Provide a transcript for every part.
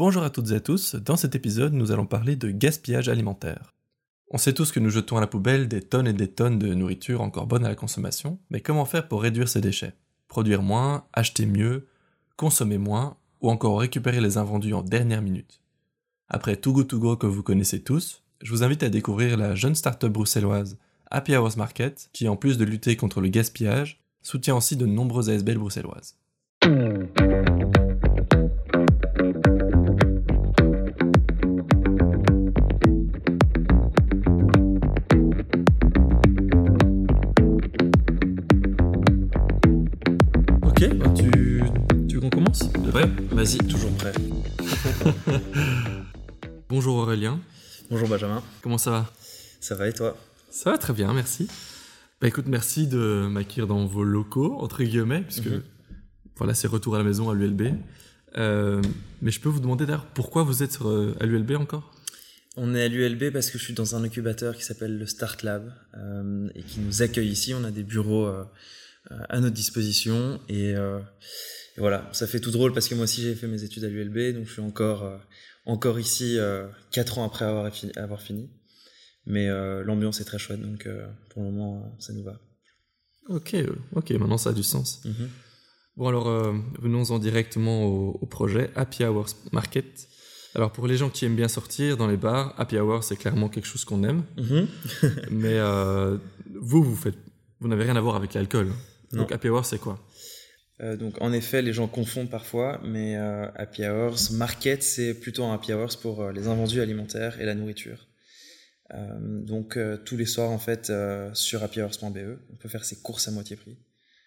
Bonjour à toutes et à tous, dans cet épisode nous allons parler de gaspillage alimentaire. On sait tous que nous jetons à la poubelle des tonnes et des tonnes de nourriture encore bonne à la consommation, mais comment faire pour réduire ces déchets? Produire moins, acheter mieux, consommer moins, ou encore récupérer les invendus en dernière minute? Après Too Good que vous connaissez tous, je vous invite à découvrir la jeune start-up bruxelloise Happy Hours Market, qui en plus de lutter contre le gaspillage, soutient aussi de nombreuses ASBL bruxelloises. Vas-y, toujours prêt. Bonjour Aurélien. Bonjour Benjamin. Comment ça va? Ça va et toi? Ça va très bien, merci. Bah écoute, merci de m'accueillir dans vos locaux, entre guillemets, puisque mhm. voilà, c'est retour à la maison à l'ULB. Euh, mais je peux vous demander d'ailleurs pourquoi vous êtes euh, à l'ULB encore? On est à l'ULB parce que je suis dans un incubateur qui s'appelle le Start Lab euh, et qui nous accueille ici. On a des bureaux à notre disposition et voilà, ça fait tout drôle parce que moi aussi j'ai fait mes études à l'ULB, donc je suis encore, euh, encore ici euh, 4 ans après avoir fini. Avoir fini. Mais euh, l'ambiance est très chouette, donc pour le moment ça nous va. Ok, ok, maintenant ça a du sens. Mhm. Bon alors venons-en directement au, projet Happy Hours Market. Alors pour les gens qui aiment bien sortir dans les bars, Happy Hours c'est clairement quelque chose qu'on aime. Mhm. Mais vous, vous faites, vous n'avez rien à voir avec l'alcool. Donc Happy Hours c'est quoi? Euh, donc en effet, les gens confondent parfois, mais euh, Happy Hours Market, c'est plutôt un Happy Hours pour euh, les invendus alimentaires et la nourriture. donc tous les soirs en fait sur happyhours.be, on peut faire ses courses à moitié prix,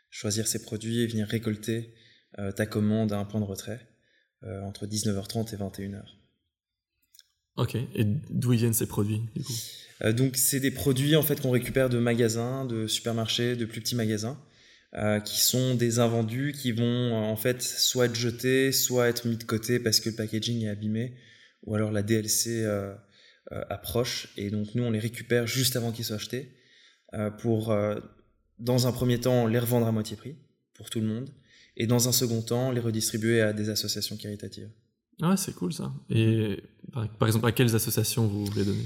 choisir ses produits et venir récolter ta commande à un point de retrait entre 19h30 et 21h. Ok, et d'où viennent ces produits du coup? Donc c'est des produits en fait qu'on récupère de magasins, de supermarchés, de plus petits magasins. Euh, qui sont des invendus qui vont euh, en fait soit être jetés, soit être mis de côté parce que le packaging est abîmé, ou alors la DLC euh, approche, et donc nous on les récupère juste avant qu'ils soient achetés, pour dans un premier temps les revendre à moitié prix pour tout le monde, et dans un second temps les redistribuer à des associations caritatives. Ah c'est cool ça. Et par, exemple, à quelles associations vous les donnez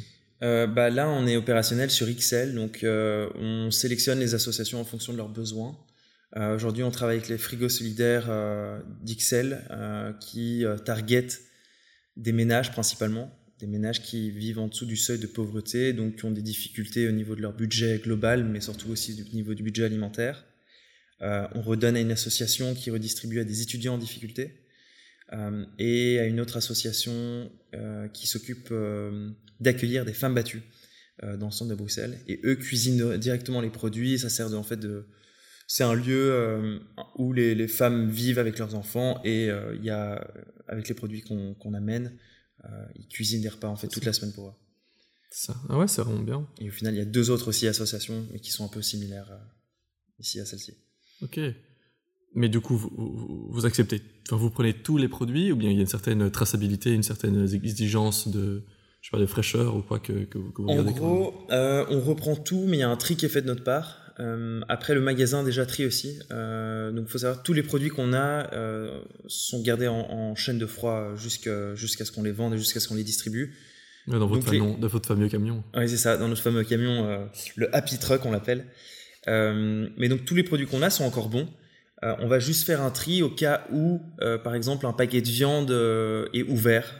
bah là, on est opérationnel sur XL, donc on sélectionne les associations en fonction de leurs besoins. Euh, aujourd'hui, on travaille avec les frigos solidaires euh, d'XL euh, qui targetent des ménages principalement, des ménages qui vivent en dessous du seuil de pauvreté, donc qui ont des difficultés au niveau de leur budget global, mais surtout aussi au niveau du budget alimentaire. on redonne à une association qui redistribue à des étudiants en difficulté et à une autre association qui s'occupe d'accueillir des femmes battues dans le centre de Bruxelles. Et eux cuisinent directement les produits. Ça sert de, en fait de, c'est un lieu euh, où les, femmes vivent avec leurs enfants et euh, il y a, avec les produits qu'on amène, euh, ils cuisinent des repas en fait toute la semaine pour eux. Ça. Ah ouais, ça rend bien. Et au final, il y a deux autres aussi associations, mais qui sont un peu similaires ici à celle-ci. Ok. Mais du coup, vous, acceptez, enfin, vous prenez tous les produits ou bien il y a une certaine traçabilité, une certaine exigence de, je sais pas, de fraîcheur ou quoi que, que, vous regardez En gros, on reprend tout, mais il y a un tri qui est fait de notre part. Euh, après, le magasin déjà tri aussi. Euh, donc, il faut savoir tous les produits qu'on a euh, sont gardés en, chaîne de froid jusqu'à ce qu'on les vende et jusqu'à ce qu'on les distribue. dans, votre dans votre fameux camion. Oui, c'est ça, dans notre fameux camion, le Happy Truck, on l'appelle. mais donc, tous les produits qu'on a sont encore bons. on va juste faire un tri au cas où, par exemple, un paquet de viande est ouvert.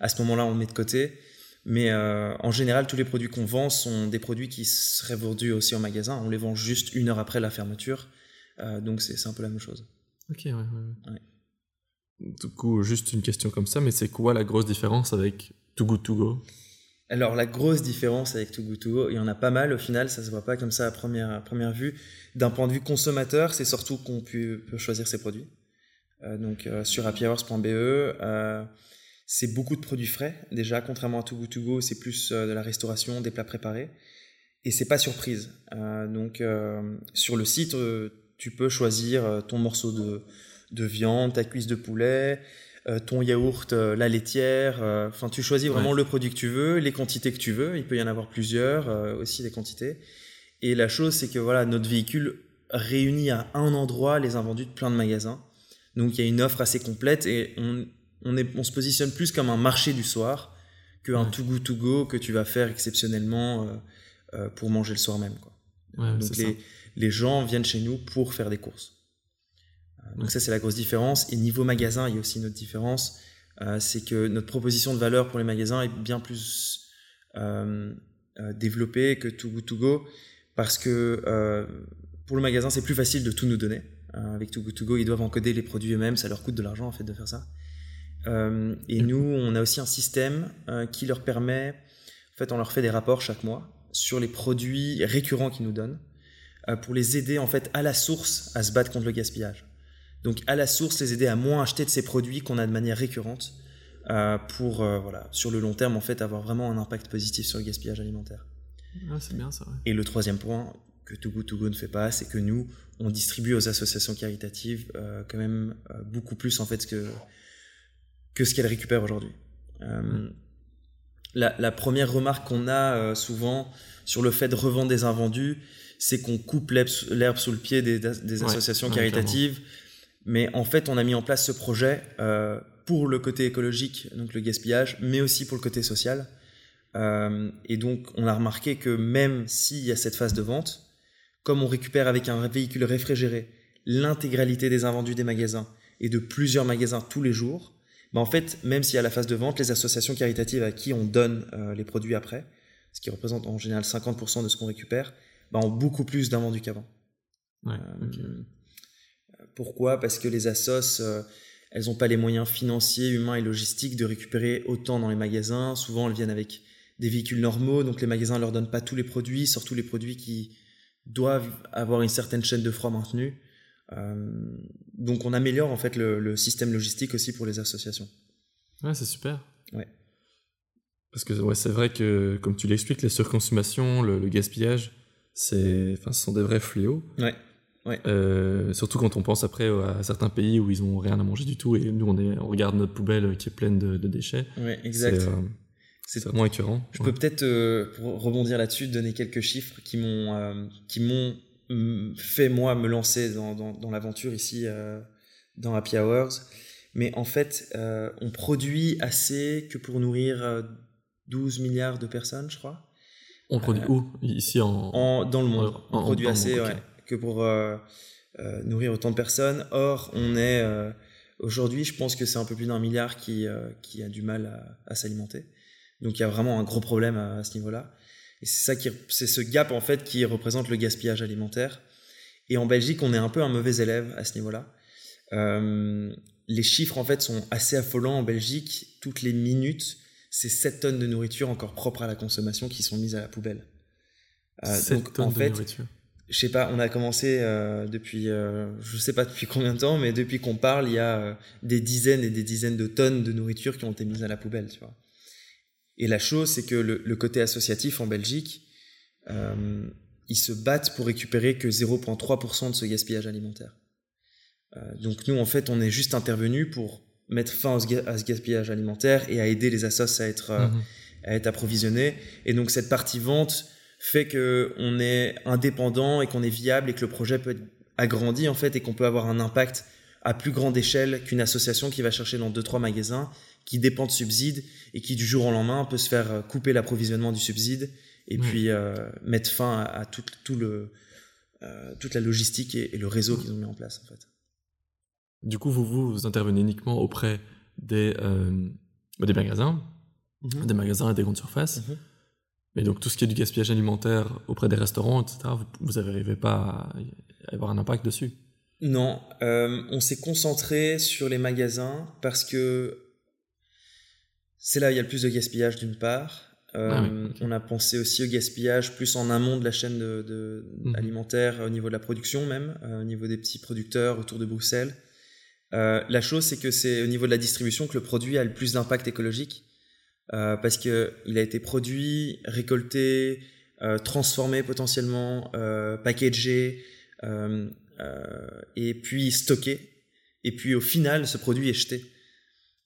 À ce moment-là, on le met de côté. Mais euh, en général, tous les produits qu'on vend sont des produits qui seraient vendus aussi en magasin. On les vend juste une heure après la fermeture. Euh, donc c'est un peu la même chose. Ok, ouais, ouais. Du coup, juste une question comme ça, mais c'est quoi la grosse différence avec Too Good To Go? Alors, la grosse différence avec Too Good To Go, il y en a pas mal au final, ça se voit pas comme ça à première, à première vue. D'un point de vue consommateur, c'est surtout qu'on peut, peut, choisir ses produits. Euh, donc, sur happyhours.be, c'est beaucoup de produits frais. Déjà, contrairement à Too Good To Go, c'est plus euh, de la restauration, des plats préparés. Et c'est pas surprise. Euh, donc, euh, sur le site, tu peux choisir ton morceau de, de, viande, ta cuisse de poulet, ton yaourt, la laitière. Enfin, tu choisis vraiment le produit que tu veux, les quantités que tu veux. Il peut y en avoir plusieurs, aussi des quantités. Et la chose, c'est que voilà, notre véhicule réunit à un endroit les invendus de plein de magasins. Donc, il y a une offre assez complète et on on, est, on se positionne plus comme un marché du soir qu'un Ouais. to go to go que tu vas faire exceptionnellement euh, euh, pour manger le soir même. Quoi. Ouais, donc les, les gens viennent chez nous pour faire des courses. Euh, donc Ouais. ça c'est la grosse différence. Et niveau magasin, il y a aussi une autre différence, c'est que notre proposition de valeur pour les magasins est bien plus développée que Too Good To Go parce que pour le magasin c'est plus facile de tout nous donner. Avec Too Good To Go, ils doivent encoder les produits eux-mêmes, ça leur coûte de l'argent en fait de faire ça. Euh, et nous, on a aussi un système euh, qui leur permet, en fait, on leur fait des rapports chaque mois sur les produits récurrents qu'ils nous donnent euh, pour les aider en fait à la source à se battre contre le gaspillage. Donc à la source, les aider à moins acheter de ces produits qu'on a de manière récurrente pour voilà sur le long terme en fait avoir vraiment un impact positif sur le gaspillage alimentaire. Ouais, c'est bien ça. ouais. Et le troisième point que Too Good To Go ne fait pas, c'est que nous, on distribue aux associations caritatives quand même beaucoup plus en fait que, que ce qu'elles récupèrent aujourd'hui. Euh, la, la première remarque qu'on a euh, souvent sur le fait de revendre des invendus, c'est qu'on coupe l'herbe sous- le pied des, associations ouais, caritatives. Mais en fait, on a mis en place ce projet euh, pour le côté écologique, donc le gaspillage, mais aussi pour le côté social. Et donc, on a remarqué que même s'il y a cette phase de vente, comme on récupère avec un véhicule réfrigéré l'intégralité des invendus des magasins et de plusieurs magasins tous les jours, bah en fait, même s'il y a la phase de vente, les associations caritatives à qui on donne euh, les produits après, ce qui représente en général 50% de ce qu'on récupère, bah ont beaucoup plus d'invendus qu'avant. Ouais, Euh, ok. Pourquoi? Parce que les assos, euh, elles n'ont pas les moyens financiers, humains et logistiques de récupérer autant dans les magasins. Souvent, elles viennent avec des véhicules normaux, donc les magasins ne leur donnent pas tous les produits, surtout les produits qui doivent avoir une certaine chaîne de froid maintenue. Euh, donc, on améliore en fait le, le système logistique aussi pour les associations. Ouais, c'est super. Ouais. Parce que ouais, c'est vrai que, comme tu l'expliques, les surconsommations, le, le gaspillage, c'est, enfin, ce sont des vrais fléaux. Ouais. Euh, surtout quand on pense après à certains pays où ils ont rien à manger du tout et nous on, est, on regarde notre poubelle qui est pleine de, de déchets. Ouais, exact. C'est, euh, C'est- c'est vraiment écœurant. Je peux peut-être, euh, pour rebondir là-dessus, donner quelques chiffres qui m'ont euh, qui m'ont fait, moi, me lancer dans, dans, dans l'aventure ici, euh, dans Happy Hours. Mais en fait, euh, on produit assez que pour nourrir euh, 12 milliards de personnes, je crois, On le produit Euh, où? Ici en. en, dans le monde. En- on produit assez monde, ouais, que pour euh, euh, nourrir autant de personnes. Or, on est... euh, Aujourd'hui, je pense que c'est un peu plus d'un milliard qui, euh, qui a du mal à, à s'alimenter. Donc il y a vraiment un gros problème à, à ce niveau-là. Et c'est ça qui, c'est ce gap en fait qui représente le gaspillage alimentaire. Et en Belgique, on est un peu un mauvais élève à ce niveau-là. Euh, les chiffres en fait sont assez affolants en Belgique. Toutes les minutes, c'est 7 tonnes de nourriture encore propre à la consommation qui sont mises à la poubelle. Euh, 7 donc tonnes en de fait, nourriture. je sais pas, on a commencé euh, depuis, euh, je sais pas depuis combien de temps, mais depuis qu'on parle, il y a des dizaines et des dizaines de tonnes de nourriture qui ont été mises à la poubelle, tu vois. Et la chose, c'est que le, le côté associatif en Belgique, euh, ils se battent pour récupérer que 0,3% de ce gaspillage alimentaire. Euh, donc nous, en fait, on est juste intervenu pour mettre fin à ce, gaspillage alimentaire et à aider les assos à être, euh, Mhm. à être approvisionné. Et donc cette partie vente fait que on est indépendant et qu'on est viable et que le projet peut être agrandi en fait et qu'on peut avoir un impact à plus grande échelle qu'une association qui va chercher dans deux trois magasins qui dépend de subsides et qui du jour au lendemain peut se faire euh, couper l'approvisionnement du subside et Ouais. puis euh, mettre fin à, à tout, tout le euh, toute la logistique et, et le réseau qu'ils ont mis en place en fait. Du coup, vous, vous, vous intervenez uniquement auprès des, euh, des magasins, des magasins et des grandes surfaces. Mhm. Mais donc, tout ce qui est du gaspillage alimentaire auprès des restaurants, etc., vous n'arrivez pas à à avoir un impact dessus? Non, euh, on s'est concentré sur les magasins parce que c'est là où il y a le plus de gaspillage d'une part. Euh, Ah oui. On a pensé aussi au gaspillage plus en amont de la chaîne de, de- Mhm. alimentaire, au niveau de la production même, euh, au niveau des petits producteurs autour de Bruxelles. Euh, la chose, c'est que c'est au niveau de la distribution que le produit a le plus d'impact écologique parce que il a été produit, récolté, transformé potentiellement, packagé, et puis stocké. Et puis au final, ce produit est jeté.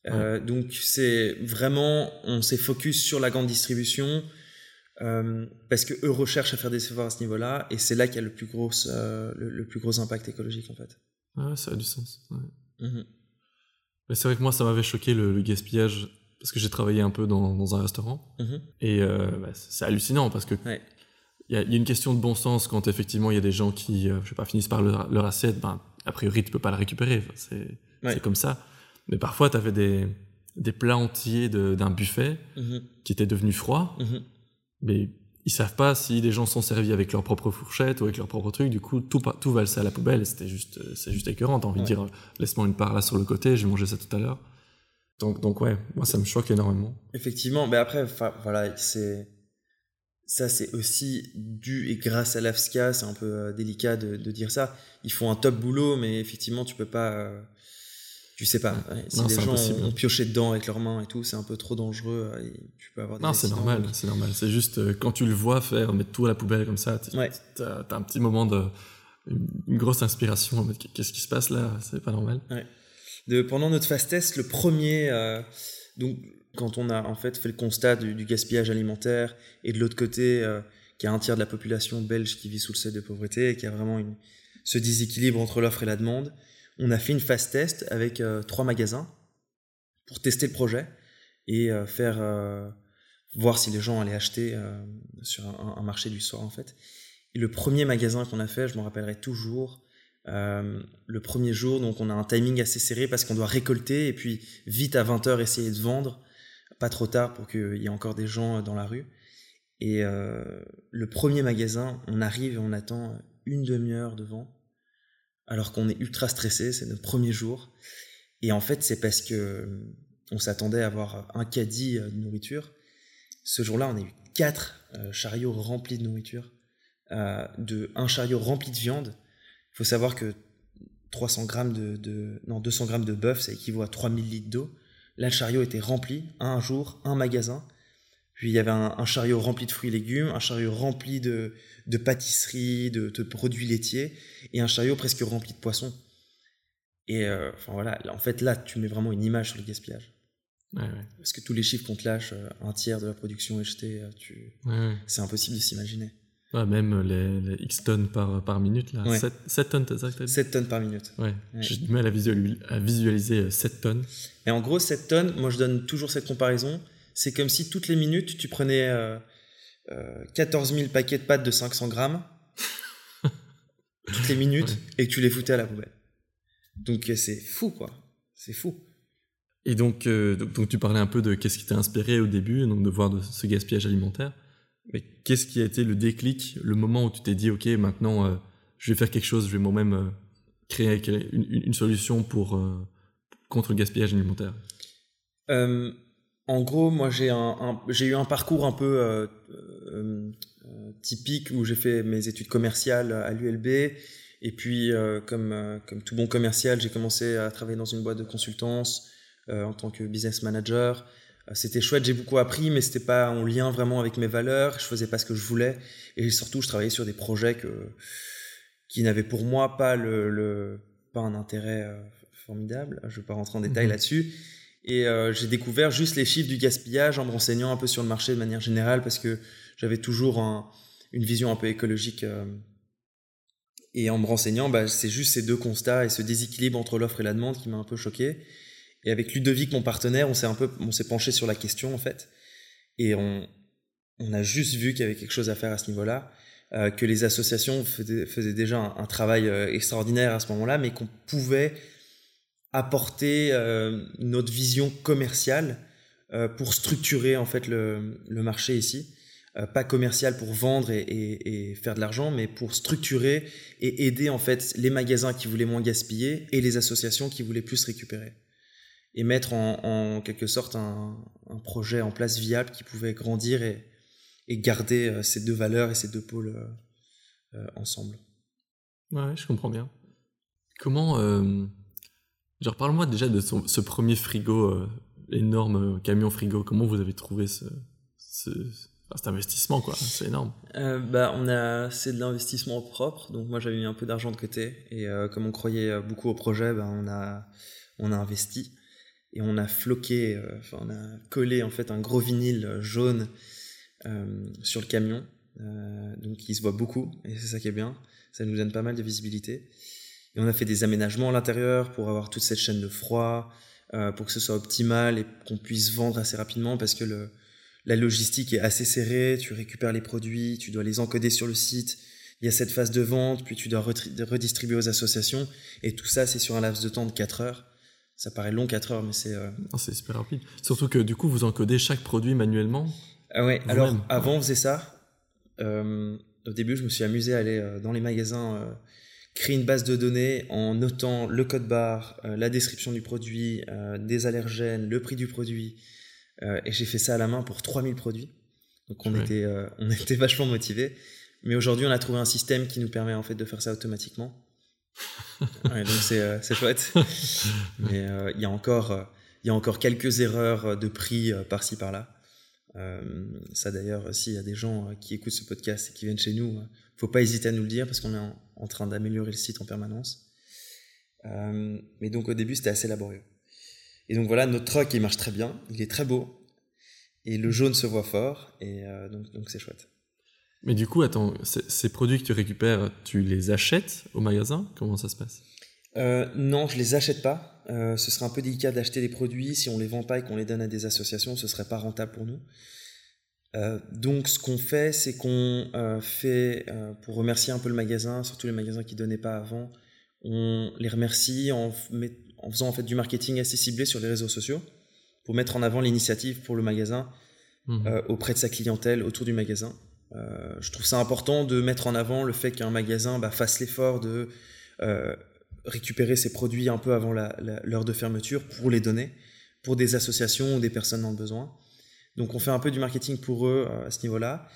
Euh, donc c'est vraiment, on s'est focus sur la grande distribution euh, parce que eux recherchent à faire des efforts à ce niveau-là, et c'est là qu'il y a le plus gros, euh, le, le plus gros impact écologique en fait. Ah, ça a du sens. ouais. Mhm. c'est vrai que moi, ça m'avait choqué le, gaspillage parce que j'ai travaillé un peu dans, un restaurant. Mhm. Et bah, c'est hallucinant parce que il y, a une question de bon sens quand effectivement il y a des gens qui, je sais pas, finissent par leur, leur assiette. Ben, a priori, tu peux pas la récupérer. C'est comme ça. Mais parfois, tu avais des, des plats entiers d'un buffet mhm. qui étaient devenus froids. Mhm. Mais ils savent pas si les gens sont servis avec leur propre fourchette ou avec leur propre truc. Du coup, tout, tout valse à la poubelle. C'était juste, c'est juste écœurant. T'as envie de dire, laisse-moi une part là sur le côté, j'ai mangé ça tout à l'heure. Donc, donc ouais, moi ça me choque énormément. Effectivement, mais après, voilà, c'est ça, c'est aussi dû et grâce à l'AFSCA. C'est un peu euh, délicat de, de, dire ça. Ils font un top boulot, mais effectivement, tu peux pas. Euh, tu sais pas. Si les gens ont, pioché dedans avec leurs mains et tout, c'est un peu trop dangereux. Euh, tu peux avoir des Non, c'est normal, c'est normal. C'est juste euh, quand tu le vois faire, mettre tout à la poubelle comme ça, tu as, un petit moment de. Une, grosse inspiration. Qu'est-ce qui se passe là? C'est pas normal. De, pendant notre fast test, le premier. Euh, donc, quand on a en fait fait le constat du, gaspillage alimentaire et de l'autre côté, qu'il y a un tiers de la population belge qui vit sous le seuil de pauvreté et qu'il y a vraiment une, ce déséquilibre entre l'offre et la demande on a fait une phase test avec euh, trois magasins pour tester le projet et euh, faire euh, voir si les gens allaient acheter sur un, marché du soir en fait. Et le premier magasin qu'on a fait, je m'en rappellerai toujours, le premier jour, donc on a un timing assez serré parce qu'on doit récolter et puis vite à 20h essayer de vendre, pas trop tard pour qu'il y ait encore des gens dans la rue. Et le premier magasin, on arrive et on attend une demi-heure devant alors qu'on est ultra stressé, c'est notre premier jour. Et en fait, c'est parce que on s'attendait à avoir un caddie euh, de nourriture. Ce jour-là, on a eu quatre euh, chariots remplis de nourriture, euh, de un chariot rempli de viande. Il faut savoir que 300 grammes de, non 200 grammes de bœuf, ça équivaut à 3000 litres d'eau. Là, le chariot était rempli, un jour, un magasin. Puis il y avait un, chariot rempli de fruits et légumes, un chariot rempli de, de pâtisseries, de, produits laitiers, et un chariot presque rempli de poissons. Et euh, enfin voilà, en fait là, tu mets vraiment une image sur le gaspillage. Parce que tous les chiffres qu'on te lâche, euh, un tiers de la production est jeté, euh, c'est impossible de s'imaginer. même les, X tonnes par, par minute, là. 7, tonnes, t'as ça 7 tonnes par minute. Ouais. J'ai du mal à visualiser 7 tonnes. Et en gros, 7 tonnes, moi je donne toujours cette comparaison c'est comme si toutes les minutes, tu prenais euh, 14 euh, 000 paquets de pâtes de 500 grammes, toutes les minutes, et que tu les foutais à la poubelle. Donc euh, c'est fou, quoi. C'est fou. Et donc, euh, donc, tu parlais un peu de qu'est-ce qui t'a inspiré au début, donc de voir de ce gaspillage alimentaire. Mais qu'est-ce qui a été le déclic, le moment où tu t'es dit, ok, maintenant, je vais faire quelque chose, je vais moi-même créer une, une, solution pour contre le gaspillage alimentaire? En gros, moi j'ai un, j'ai eu un parcours un peu euh, euh, typique où j'ai fait mes études commerciales à l'ULB et puis euh, comme comme tout bon commercial, j'ai commencé à travailler dans une boîte de consultance en tant que business manager. C'était chouette, j'ai beaucoup appris, mais c'était pas en lien vraiment avec mes valeurs. Je faisais pas ce que je voulais et surtout je travaillais sur des projets que qui n'avaient pour moi pas le, le pas un intérêt formidable. Je vais pas rentrer en détail mmh là-dessus et euh, j'ai découvert juste les chiffres du gaspillage en me renseignant un peu sur le marché de manière générale parce que j'avais toujours une vision un peu écologique. Euh, et en me renseignant, bah, c'est juste ces deux constats et ce déséquilibre entre l'offre et la demande qui m'a un peu choqué. Et avec Ludovic, mon partenaire, on s'est un peu, on s'est penché sur la question en fait, et on, on a juste vu qu'il y avait quelque chose à faire à ce niveau-là, euh, que les associations faisaient, déjà un, un travail extraordinaire à ce moment-là, mais qu'on pouvait apporter euh, notre vision commerciale euh, pour structurer en fait le, marché ici. Euh, pas commercial pour vendre et, faire de l'argent, mais pour structurer et aider en fait les magasins qui voulaient moins gaspiller et les associations qui voulaient plus récupérer. Et mettre en, quelque sorte un, projet en place viable qui pouvait grandir et, garder ces deux valeurs et ces deux pôles ensemble. Ouais, je comprends bien. Comment Genre, parle-moi déjà de ce premier frigo, euh, énorme euh, camion frigo. Comment vous avez trouvé ce, cet investissement, quoi? C'est énorme. Euh, bah, c'est de l'investissement propre. Donc, moi, j'avais mis un peu d'argent de côté. Et comme on croyait beaucoup au projet, bah, on, a, on a investi. Et on a floqué, enfin, on a collé en fait un gros vinyle jaune sur le camion. donc, il se voit beaucoup. Et c'est ça qui est bien. Ça nous donne pas mal de visibilité. Et on a fait des aménagements à l'intérieur pour avoir toute cette chaîne de froid. pour que ce soit optimal et qu'on puisse vendre assez rapidement parce que le, la logistique est assez serrée, tu récupères les produits, tu dois les encoder sur le site, il y a cette phase de vente, puis tu dois redistribuer aux associations, et tout ça c'est sur un laps de temps de 4 heures. Ça paraît long 4 heures, mais c'est... Euh... C'est super rapide. Surtout que du coup vous encodez chaque produit manuellement. Ah ouais, alors avant on faisait ça. Euh, au début je me suis amusé à aller euh, dans les magasins euh, créer une base de données en notant le code barre, la description du produit, des allergènes, le prix du produit, euh, et j'ai fait ça à la main pour 3000 produits. Donc on, était, euh, on était vachement motivés. Mais aujourd'hui, on a trouvé un système qui nous permet en fait de faire ça automatiquement. donc c'est euh, chouette. Mais il y a encore il y a encore quelques erreurs de prix par-ci par-là. ça d'ailleurs, s'il y a des gens qui écoutent ce podcast et qui viennent chez nous, faut pas hésiter à nous le dire parce qu'on est en, en train d'améliorer le site en permanence. mais donc au début, c'était assez laborieux. Et donc voilà, notre truck, il marche très bien, il est très beau, et le jaune se voit fort, et euh, donc donc c'est chouette. Mais du coup, attends, ces produits que tu récupères, tu les achètes au magasin? Comment ça se passe? Euh, Non, je les achète pas. Euh, ce serait un peu délicat d'acheter des produits si on les vend pas et qu'on les donne à des associations, ce serait pas rentable pour nous. Donc, ce qu'on fait, c'est qu'on fait, pour remercier un peu le magasin, surtout les magasins qui donnaient pas avant, on les remercie en, en faisant en fait du marketing assez ciblé sur les réseaux sociaux pour mettre en avant l'initiative pour le magasin euh, auprès de sa clientèle autour du magasin. Euh, je trouve ça important de mettre en avant le fait qu'un magasin bah, fasse l'effort de euh, récupérer ses produits un peu avant l'heure de fermeture pour les donner pour des associations ou des personnes dans le besoin. Donc on fait un peu du marketing pour eux à ce niveau-là.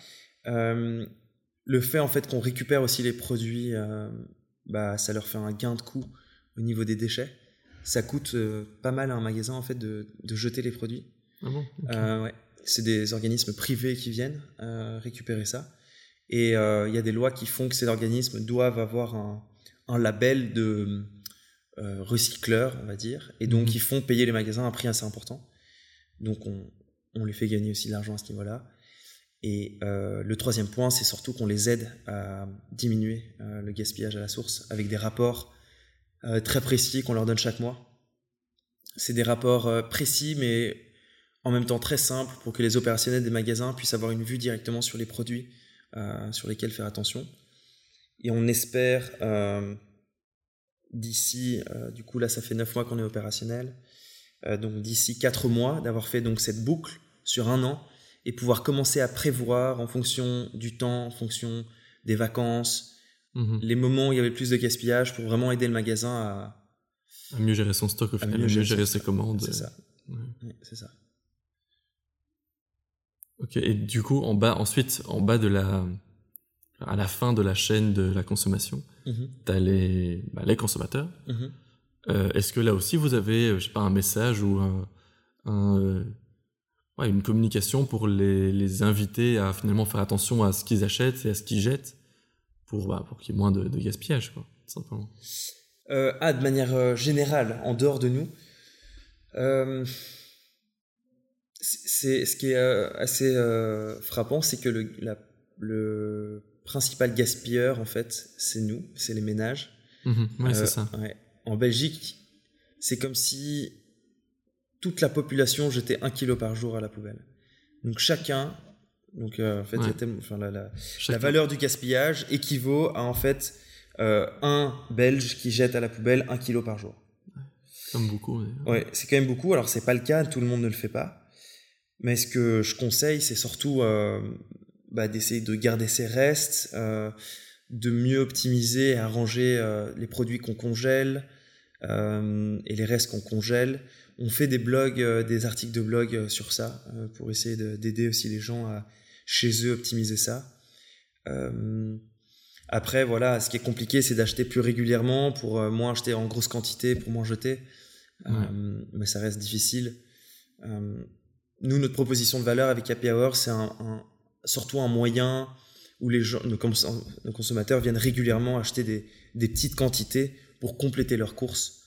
le fait en fait qu'on récupère aussi les produits, bah, ça leur fait un gain de coût au niveau des déchets ça coûte euh, pas mal à un magasin en fait de, jeter les produits. Ah bon euh, ouais. C'est des organismes privés qui viennent euh, récupérer ça. Et il y a des lois qui font que ces organismes doivent avoir un, label de recycleur, on va dire. Et donc, mhm. ils font payer les magasins un prix assez important. Donc, on, on les fait gagner aussi de l'argent à ce niveau-là. Et le troisième point, c'est surtout qu'on les aide à diminuer le gaspillage à la source avec des rapports euh, très précis qu'on leur donne chaque mois. C'est des rapports euh, précis, mais en même temps très simples pour que les opérationnels des magasins puissent avoir une vue directement sur les produits euh, sur lesquels faire attention. Et on espère d'ici, du coup là ça fait 9 mois qu'on est opérationnel, donc d'ici 4 mois d'avoir fait donc cette boucle sur un an et pouvoir commencer à prévoir en fonction du temps, en fonction des vacances, Mhm. les moments où il y avait plus de gaspillage pour vraiment aider le magasin à, à mieux gérer son stock au final, à mieux, gérer, ses commandes. C'est ça. c'est ça. Ok, et du coup, en bas, ensuite, en bas de la, à la fin de la chaîne de la consommation, mhm. tu as les, bah, les consommateurs. Mhm. Euh, est-ce que là aussi vous avez, euh, je sais pas, un message ou un, euh, ouais, une communication pour les, les inviter à finalement faire attention à ce qu'ils achètent et à ce qu'ils jettent pour, bah, pour qu'il y ait moins de, gaspillage, quoi, simplement. Euh, ah, de manière euh, générale, en dehors de nous, euh, c'est ce qui est assez frappant, c'est que le, le principal gaspilleur, en fait, c'est nous, c'est les ménages. Ouais, c'est ça. En Belgique, c'est comme si toute la population jetait un kilo par jour à la poubelle. Donc chacun donc, euh, en fait, la, valeur du gaspillage équivaut à en fait euh, un Belge qui jette à la poubelle un kilo par jour. Comme beaucoup. Ouais, c'est quand même beaucoup. Alors, c'est pas le cas, tout le monde ne le fait pas. Mais ce que je conseille, c'est surtout euh, bah, d'essayer de garder ses restes, de mieux optimiser et arranger les produits qu'on congèle et les restes qu'on congèle. On fait des blogs, des articles de blog sur ça pour essayer d'aider aussi les gens à chez eux optimiser ça. Euh, après, voilà, ce qui est compliqué, c'est d'acheter plus régulièrement pour euh, moins acheter en grosse quantité pour moins jeter. Euh, mais ça reste difficile. nous, notre proposition de valeur avec Happy Hour, c'est un, surtout un moyen où les gens, nos, consommateurs viennent régulièrement acheter des, des, petites quantités pour compléter leurs courses.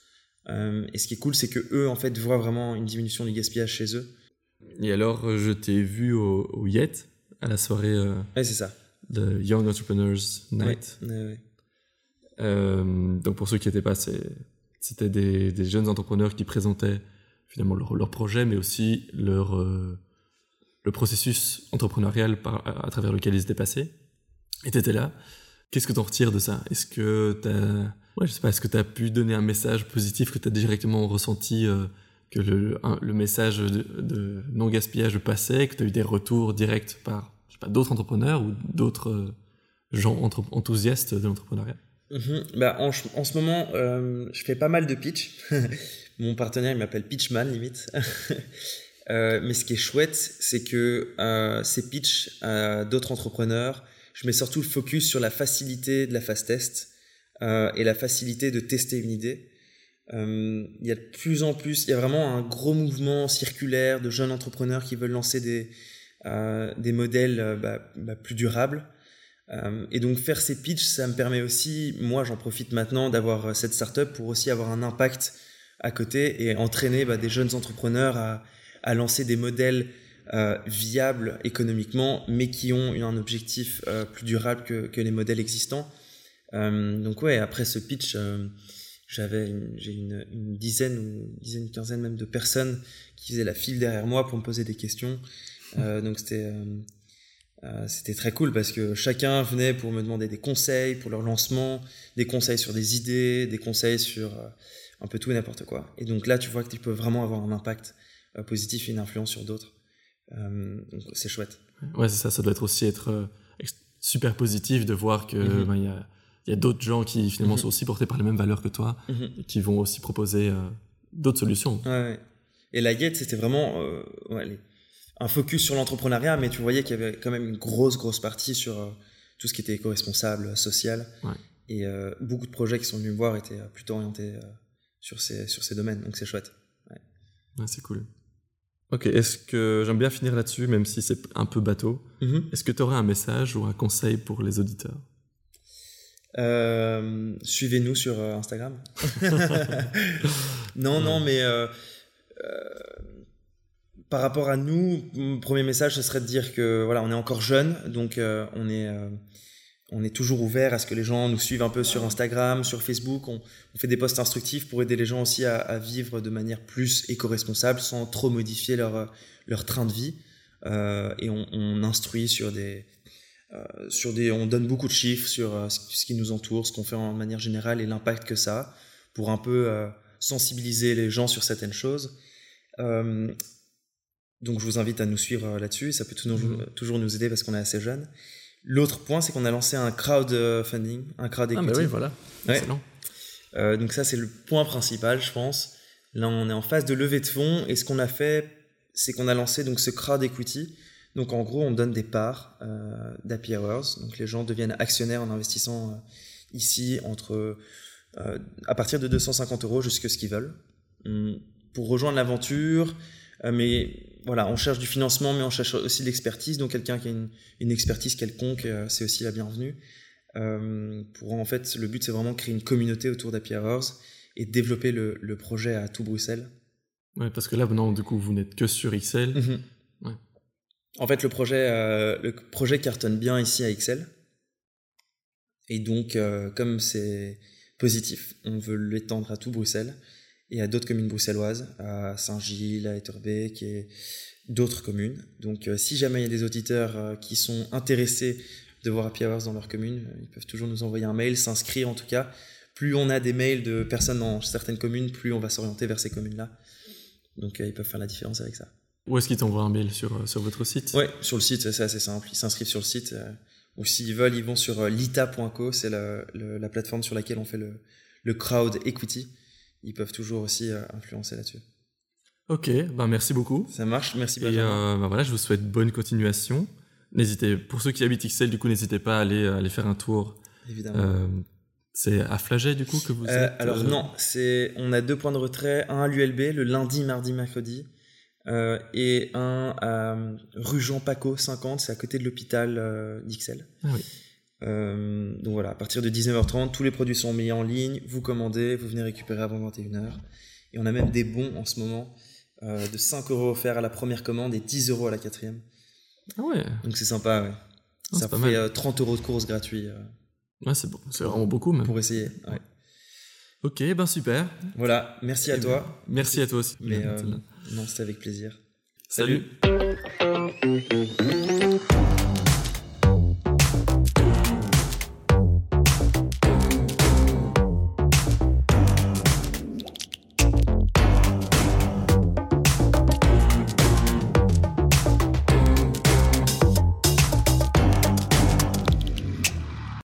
Et ce qui est cool, c'est que eux, en fait, voient vraiment une diminution du gaspillage chez eux. Et alors, je t'ai vu au, au Yet à la soirée euh, c'est ça. de Young Entrepreneurs Night. Euh, donc pour ceux qui n'étaient pas, c'était des, des, jeunes entrepreneurs qui présentaient finalement leur, projet, mais aussi leur, le processus entrepreneurial à, travers lequel ils étaient passés. Et tu étais là. Qu'est-ce que tu en retires de ça? Est-ce que tu as, ouais, je sais pas, est-ce que tu as pu donner un message positif que tu as directement ressenti que le, message de, non-gaspillage passait, que tu as eu des retours directs par d'autres entrepreneurs ou d'autres euh, gens enthousiastes de l'entrepreneuriat? Mhm. bah, en, ce moment, euh, je fais pas mal de pitch. Mon partenaire, il m'appelle Pitchman, limite. euh, mais ce qui est chouette, c'est que euh, ces pitchs à d'autres entrepreneurs, je mets surtout le focus sur la facilité de la fast test euh, et la facilité de tester une idée. Euh, il y a de plus en plus, il y a vraiment un gros mouvement circulaire de jeunes entrepreneurs qui veulent lancer des, euh, des modèles euh, bah, bah, plus durables. et donc faire ces pitchs, ça me permet aussi, moi j'en profite maintenant d'avoir cette startup pour aussi avoir un impact à côté et entraîner bah, des jeunes entrepreneurs à, à lancer des modèles viables économiquement, mais qui ont un objectif plus durable que, que, les modèles existants. Donc ouais, après ce pitch, j'avais j'ai une, une, dizaine ou une dizaine, une quinzaine même de personnes qui faisaient la file derrière moi pour me poser des questions. Euh, donc c'était euh, euh, c'était très cool parce que chacun venait pour me demander des conseils pour leur lancement, des conseils sur des idées, des conseils sur euh, un peu tout et n'importe quoi. Et donc là, tu vois que tu peux vraiment avoir un impact euh, positif et une influence sur d'autres. donc c'est chouette. Ouais, c'est ça. Ça doit être aussi être super positif de voir que mm-hmm. ben, y a il y a d'autres gens qui finalement mhm. sont aussi portés par les mêmes valeurs que toi mhm. et qui vont aussi proposer euh, d'autres solutions. Ouais, Et la Yet, c'était vraiment euh, ouais, un focus sur l'entrepreneuriat, mais tu voyais qu'il y avait quand même une grosse, grosse partie sur euh, tout ce qui était éco-responsable, social. Et beaucoup de projets qui sont venus me voir étaient plutôt orientés sur, ces, sur ces domaines, donc c'est chouette. Ouais. c'est cool. Ok, est-ce que j'aime bien finir là-dessus, même si c'est un peu bateau. Mhm. Est-ce que tu aurais un message ou un conseil pour les auditeurs? Euh, suivez-nous sur euh, Instagram. non, non, mais euh, par rapport à nous, mon premier message, ce serait de dire que voilà, on est encore jeune, donc on est on est toujours ouvert à ce que les gens nous suivent un peu sur Instagram, sur Facebook. On, fait des posts instructifs pour aider les gens aussi à, vivre de manière plus éco-responsable, sans trop modifier leur leur train de vie. et on, on, instruit sur des euh, sur des, on donne beaucoup de chiffres sur euh, ce qui nous entoure, ce qu'on fait en manière générale et l'impact que ça a, pour un peu euh, sensibiliser les gens sur certaines choses. donc je vous invite à nous suivre là-dessus, ça peut toujours, mhm. toujours nous aider parce qu'on est assez jeune. L'autre point, c'est qu'on a lancé un crowdfunding, un crowd equity. Ah bah oui, voilà. Excellent. donc ça, c'est le point principal, je pense. Là, on est en phase de levée de fonds et ce qu'on a fait, c'est qu'on a lancé donc ce crowd equity donc en gros, on donne des parts euh, d'Happy Hours. Donc les gens deviennent actionnaires en investissant euh, ici entre euh, à partir de 250 euros jusqu'à ce qu'ils veulent hum, pour rejoindre l'aventure. Euh, mais voilà, on cherche du financement, mais on cherche aussi de l'expertise. Donc quelqu'un qui a une, une expertise quelconque, c'est aussi la bienvenue. pour en fait, le but c'est vraiment créer une communauté autour d'Happy Hours et développer le, le, projet à tout Bruxelles. Ouais, parce que là, non, du coup, vous n'êtes que sur Excel. En fait, le projet, euh, le projet cartonne bien ici à Excel. Et donc, euh, comme c'est positif, on veut l'étendre à tout Bruxelles et à d'autres communes bruxelloises, à Saint-Gilles, à Etterbeek et d'autres communes. Donc, euh, si jamais il y a des auditeurs qui sont intéressés de voir Happy Hours dans leur commune, ils peuvent toujours nous envoyer un mail, s'inscrire en tout cas. Plus on a des mails de personnes dans certaines communes, plus on va s'orienter vers ces communes-là. Donc, ils peuvent faire la différence avec ça. Où est-ce qu'ils t'envoient un mail sur, euh, sur votre site? Oui, sur le site, c'est assez simple. Ils s'inscrivent sur le site. Euh, ou s'ils veulent, ils vont sur euh, lita.co, c'est la, la, plateforme sur laquelle on fait le, le crowd equity. Ils peuvent toujours aussi influencer là-dessus. Ok, ben merci beaucoup. Ça marche, merci Et ben voilà, je vous souhaite bonne continuation. N'hésitez, pour ceux qui habitent XL, du coup, n'hésitez pas à aller, aller faire un tour. Évidemment. c'est à Flaget, du coup, que vous êtes Alors non, c'est, on a deux points de retrait, un à l'ULB, le lundi, mardi, mercredi, euh, et un à rue Jean Paco 50, c'est à côté de l'hôpital euh, d'Ixelles. Ah oui. Euh, donc voilà, à partir de 19h30, tous les produits sont mis en ligne, vous commandez, vous venez récupérer avant 21h. Et on a même des bons en ce moment euh, de 5 euros offerts à la première commande et 10 euros à la quatrième. Ah ouais. Donc c'est sympa, ouais. Ah, Ça fait 30 euros de course gratuit. ouais, c'est bon. c'est vraiment beaucoup même. Pour essayer, ouais. Ok, ben super. Voilà, merci à Eh toi. ben, Merci à toi aussi. Mais non, c'est avec plaisir. Salut.